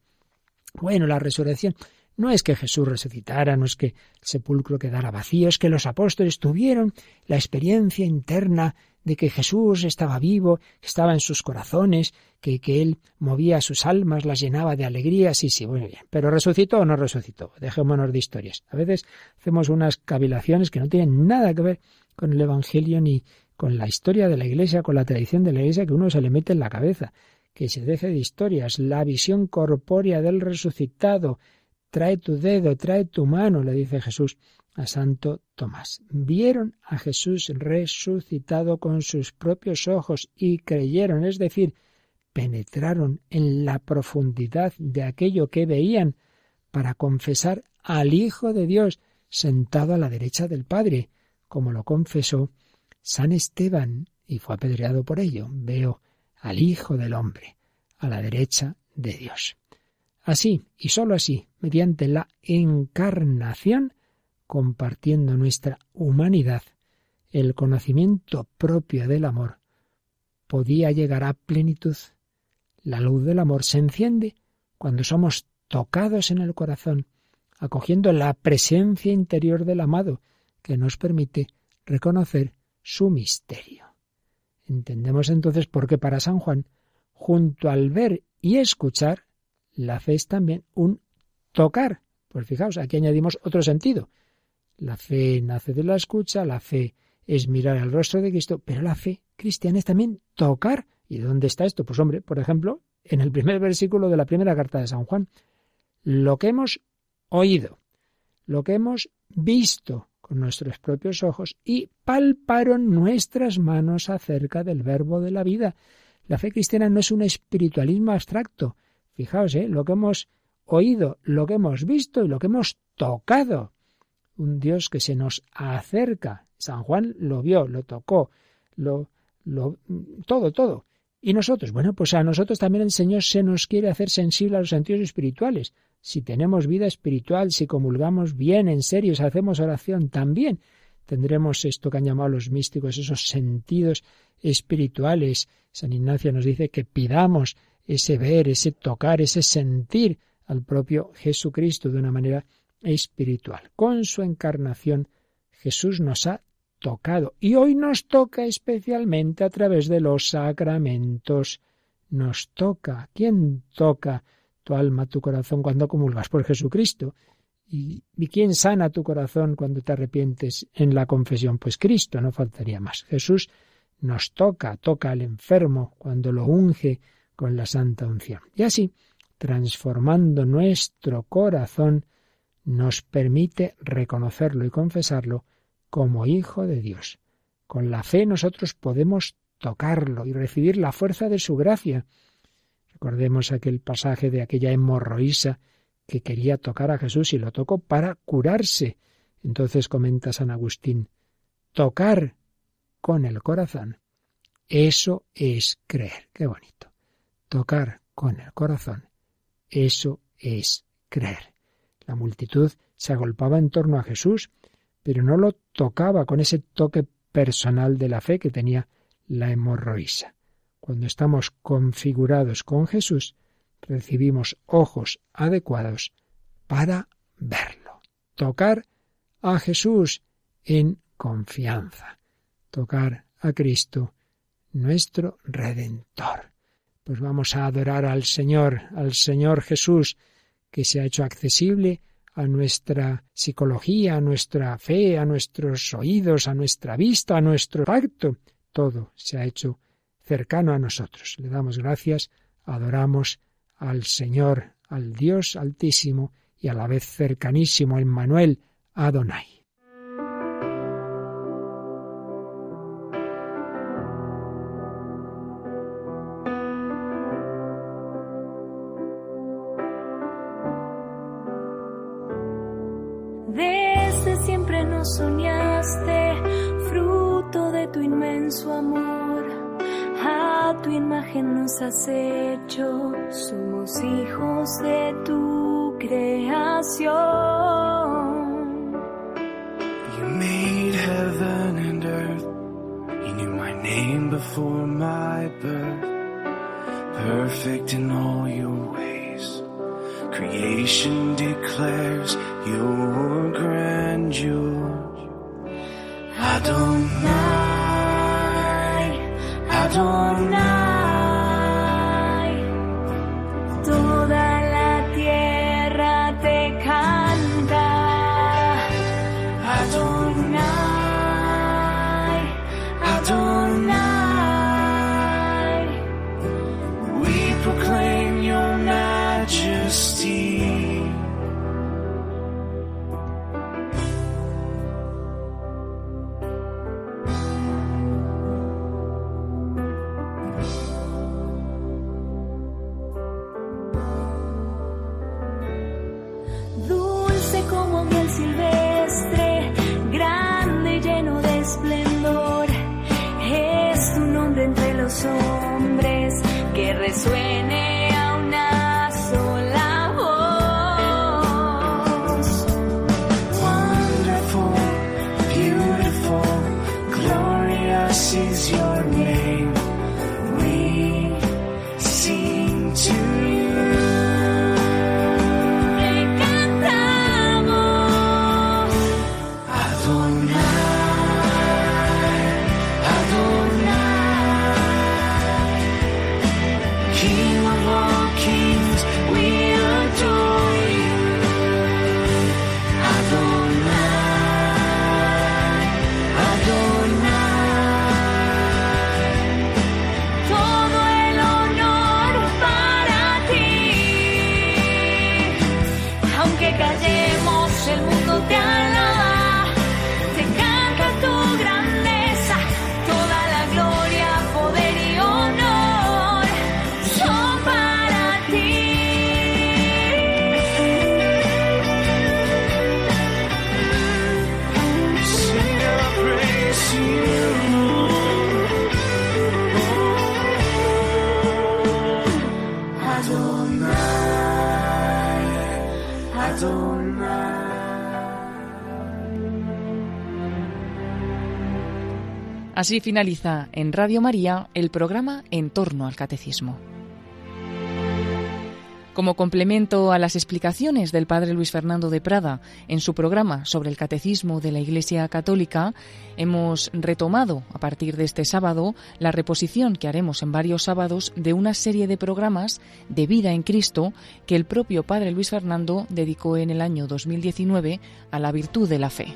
Bueno, la resurrección no es que Jesús resucitara, no es que el sepulcro quedara vacío, es que los apóstoles tuvieron la experiencia interna de que Jesús estaba vivo, estaba en sus corazones, que, que Él movía sus almas, las llenaba de alegría, sí, sí, muy bien. Pero ¿resucitó o no resucitó? Dejémonos de historias. A veces hacemos unas cavilaciones que no tienen nada que ver con el Evangelio ni con la historia de la Iglesia, con la tradición de la Iglesia que uno se le mete en la cabeza. Que se deje de historias. La visión corpórea del resucitado. Trae tu dedo, trae tu mano, le dice Jesús a Santo Tomás. Vieron a Jesús resucitado con sus propios ojos y creyeron, es decir, penetraron en la profundidad de aquello que veían para confesar al Hijo de Dios sentado a la derecha del Padre, como lo confesó San Esteban y fue apedreado por ello. Veo al Hijo del Hombre a la derecha de Dios. Así, y sólo así, mediante la encarnación, compartiendo nuestra humanidad, el conocimiento propio del amor podía llegar a plenitud. La luz del amor se enciende cuando somos tocados en el corazón, acogiendo la presencia interior del amado, que nos permite reconocer su misterio. Entendemos entonces por qué para San Juan, junto al ver y escuchar, la fe es también un tocar. Pues fijaos, aquí añadimos otro sentido. La fe nace de la escucha, la fe es mirar al rostro de Cristo, pero la fe cristiana es también tocar. ¿Y dónde está esto? Pues hombre, por ejemplo, en el primer versículo de la primera carta de San Juan. Lo que hemos oído, lo que hemos visto con nuestros propios ojos y palparon nuestras manos acerca del verbo de la vida. La fe cristiana no es un espiritualismo abstracto. Fijaos, ¿eh? lo que hemos oído, lo que hemos visto y lo que hemos tocado. Un Dios que se nos acerca. San Juan lo vio, lo tocó, lo, lo, todo, todo. Y nosotros, bueno, pues a nosotros también el Señor se nos quiere hacer sensible a los sentidos espirituales. Si tenemos vida espiritual, si comulgamos bien, en serio, si hacemos oración, también tendremos esto que han llamado los místicos, esos sentidos espirituales. San Ignacio nos dice que pidamos ese ver, ese tocar, ese sentir al propio Jesucristo de una manera espiritual. Con su encarnación, Jesús nos ha tocado y hoy nos toca especialmente a través de los sacramentos. Nos toca. ¿Quién toca tu alma, tu corazón cuando comulgas? Por Jesucristo. ¿Y, quién sana tu corazón cuando te arrepientes en la confesión? Pues Cristo, no faltaría más. Jesús nos toca, toca al enfermo cuando lo unge con la santa unción. Y así, transformando nuestro corazón, nos permite reconocerlo y confesarlo como hijo de Dios. Con la fe nosotros podemos tocarlo y recibir la fuerza de su gracia. Recordemos aquel pasaje de aquella hemorroísa que quería tocar a Jesús y lo tocó para curarse. Entonces comenta San Agustín, tocar con el corazón, eso es creer. Qué bonito. Tocar con el corazón, eso es creer. La multitud se agolpaba en torno a Jesús pero no lo tocaba con ese toque personal de la fe que tenía la hemorroísa. Cuando estamos configurados con Jesús, recibimos ojos adecuados para verlo. Tocar a Jesús en confianza. Tocar a Cristo, nuestro Redentor. Pues vamos a adorar al Señor, al Señor Jesús, que se ha hecho accesible a nuestra psicología, a nuestra fe, a nuestros oídos, a nuestra vista, a nuestro pacto. Todo se ha hecho cercano a nosotros. Le damos gracias, adoramos al Señor, al Dios Altísimo y a la vez cercanísimo, Emmanuel Adonai. Has hecho, somos hijos de tu creación. You made heaven and earth, you knew my name before my birth, perfect in all your ways. Creation declares your grandeur. Adonai, Adonai. Así finaliza en Radio María el programa En torno al Catecismo. Como complemento a las explicaciones del padre Luis Fernando de Prada en su programa sobre el Catecismo de la Iglesia Católica, hemos retomado a partir de este sábado la reposición que haremos en varios sábados de una serie de programas de vida en Cristo que el propio padre Luis Fernando dedicó en el año 2019 a la virtud de la fe.